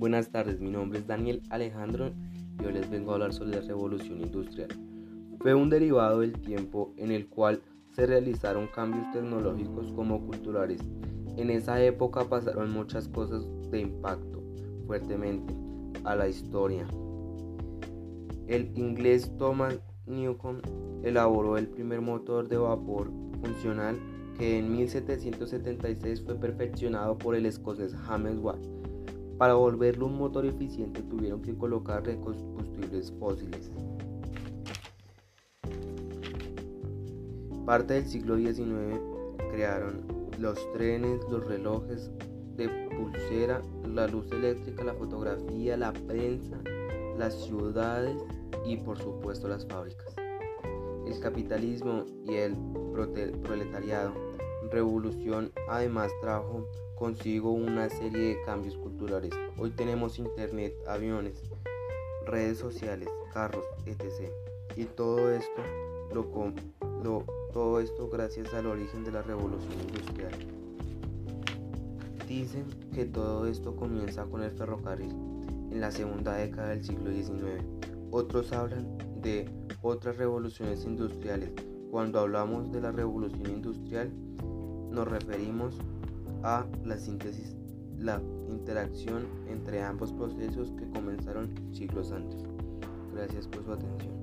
buenas tardes, mi nombre es Daniel Alejandro y hoy les vengo a hablar sobre la revolución industrial. Fue un derivado del tiempo en el cual se realizaron cambios tecnológicos como culturales. En esa época pasaron muchas cosas de impacto fuertemente a la historia. El inglés Thomas Newcomb elaboró el primer motor de vapor funcional que en 1776 fue perfeccionado por el escocés James Watt. Para volverlo un motor eficiente tuvieron que colocar combustibles fósiles. Parte del siglo XIX crearon los trenes, los relojes de pulsera, la luz eléctrica, la fotografía, la prensa, las ciudades y por supuesto las fábricas. El capitalismo y el proletariado revolución además trajo consigo una serie de cambios culturales. Hoy tenemos internet, aviones, redes sociales, carros, etc. Y todo esto lo, lo, todo esto gracias al origen de la revolución industrial. Dicen que todo esto comienza con el ferrocarril en la segunda década del siglo XIX. Otros hablan de otras revoluciones industriales. Cuando hablamos de la revolución industrial nos referimos a la síntesis, la interacción entre ambos procesos que comenzaron siglos antes. Gracias por su atención.